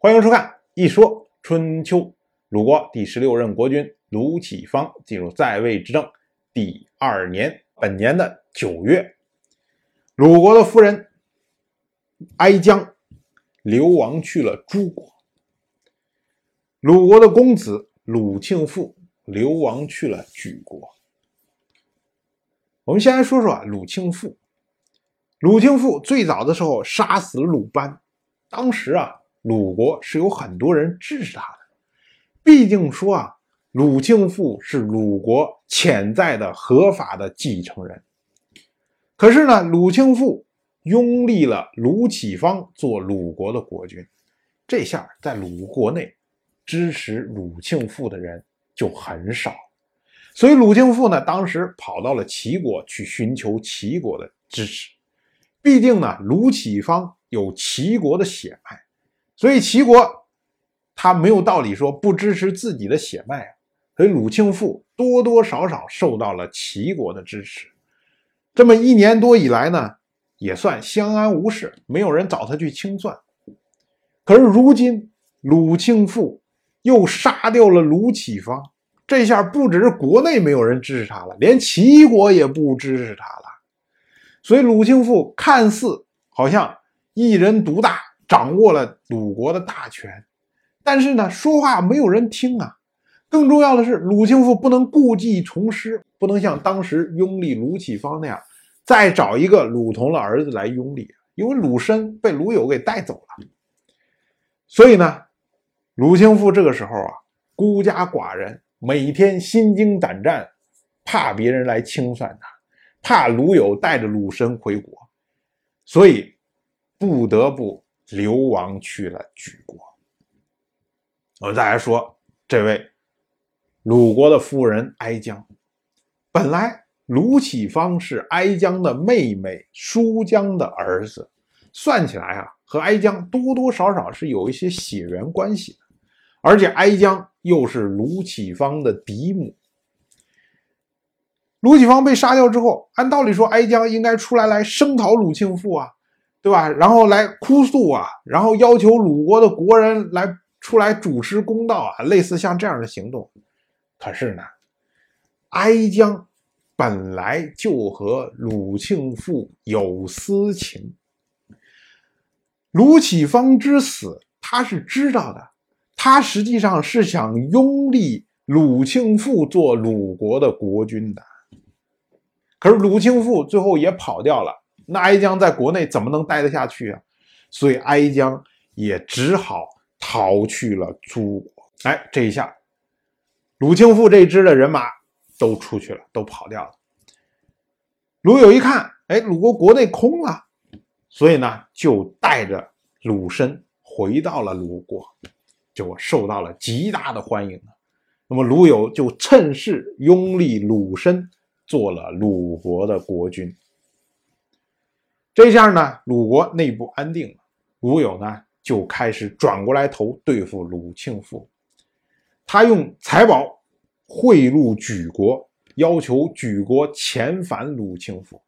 欢迎收看《一说春秋》。鲁国第十六任国君鲁启方进入在位执政第二年，本年的九月，鲁国的夫人哀姜流亡去了诸国。鲁国的公子鲁庆父流亡去了莒国。我们先来说说啊，鲁庆父。鲁庆父最早的时候杀死了鲁班，当时啊。鲁国是有很多人支持他的，毕竟说啊，鲁庆父是鲁国潜在的合法的继承人。可是呢，鲁庆父拥立了鲁启方做鲁国的国君，这下在鲁国内支持鲁庆父的人就很少。所以鲁庆父呢，当时跑到了齐国去寻求齐国的支持。毕竟呢，鲁启方有齐国的血脉。所以齐国他没有道理说不支持自己的血脉啊，所以鲁庆父多多少少受到了齐国的支持。这么一年多以来呢，也算相安无事，没有人找他去清算。可是如今鲁庆父又杀掉了鲁启方，这下不只是国内没有人支持他了，连齐国也不支持他了。所以鲁庆父看似好像一人独大。掌握了鲁国的大权，但是呢，说话没有人听啊。更重要的是，鲁庆父不能故技重施，不能像当时拥立鲁启方那样，再找一个鲁同的儿子来拥立，因为鲁申被鲁友给带走了。所以呢，鲁庆父这个时候啊，孤家寡人，每天心惊胆战，怕别人来清算他，怕鲁友带着鲁申回国，所以不得不。流亡去了莒国。我们再来说这位鲁国的夫人哀姜。本来鲁启方是哀姜的妹妹叔姜的儿子，算起来啊，和哀姜多多少少是有一些血缘关系的。而且哀姜又是鲁启方的嫡母。鲁启方被杀掉之后，按道理说哀姜应该出来来声讨鲁庆父啊。对吧？然后来哭诉啊，然后要求鲁国的国人来出来主持公道啊，类似像这样的行动。可是呢，哀姜本来就和鲁庆父有私情，鲁启方之死他是知道的，他实际上是想拥立鲁庆父做鲁国的国君的。可是鲁庆父最后也跑掉了。那哀姜在国内怎么能待得下去啊？所以哀姜也只好逃去了诸国。哎，这一下，鲁庆父这支的人马都出去了，都跑掉了。鲁友一看，哎，鲁国国内空了，所以呢，就带着鲁申回到了鲁国，就受到了极大的欢迎。那么鲁友就趁势拥立鲁申做了鲁国的国君。这下呢，鲁国内部安定了，鲁友呢就开始转过来头对付鲁庆父。他用财宝贿赂莒国，要求莒国遣返鲁庆父。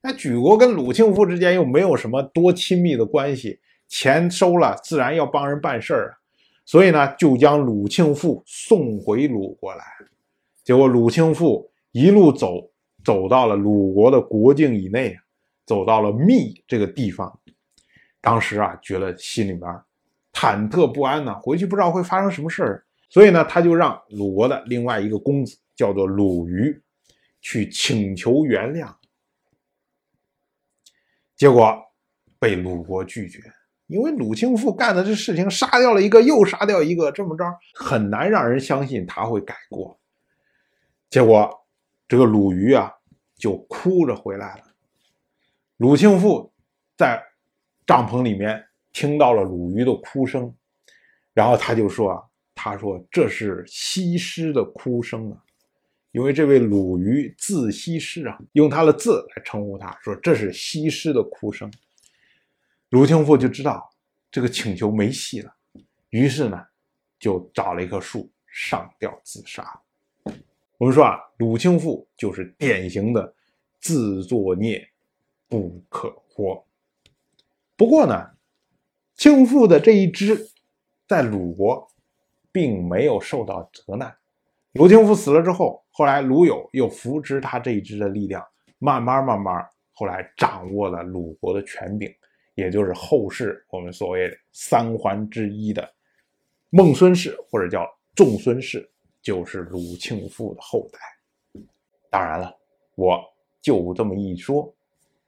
那莒国跟鲁庆父之间又没有什么多亲密的关系，钱收了自然要帮人办事儿啊。所以呢，就将鲁庆父送回鲁国来。结果鲁庆父一路走，走到了鲁国的国境以内啊。走到了密这个地方，当时啊，觉得心里边忐忑不安呢，回去不知道会发生什么事儿，所以呢，他就让鲁国的另外一个公子叫做鲁豫去请求原谅，结果被鲁国拒绝，因为鲁庆父干的这事情，杀掉了一个又杀掉一个，这么着很难让人相信他会改过。结果这个鲁豫啊，就哭着回来了。鲁庆父在帐篷里面听到了鲁豫的哭声，然后他就说：“啊，他说这是西施的哭声啊，因为这位鲁豫字西施啊，用他的字来称呼他，说这是西施的哭声。”鲁庆父就知道这个请求没戏了，于是呢，就找了一棵树上吊自杀。我们说啊，鲁庆父就是典型的自作孽。不可活。不过呢，庆父的这一支在鲁国并没有受到责难。鲁庆父死了之后，后来鲁友又扶植他这一支的力量，慢慢慢慢，后来掌握了鲁国的权柄，也就是后世我们所谓三桓之一的孟孙氏，或者叫仲孙氏，就是鲁庆父的后代。当然了，我就这么一说，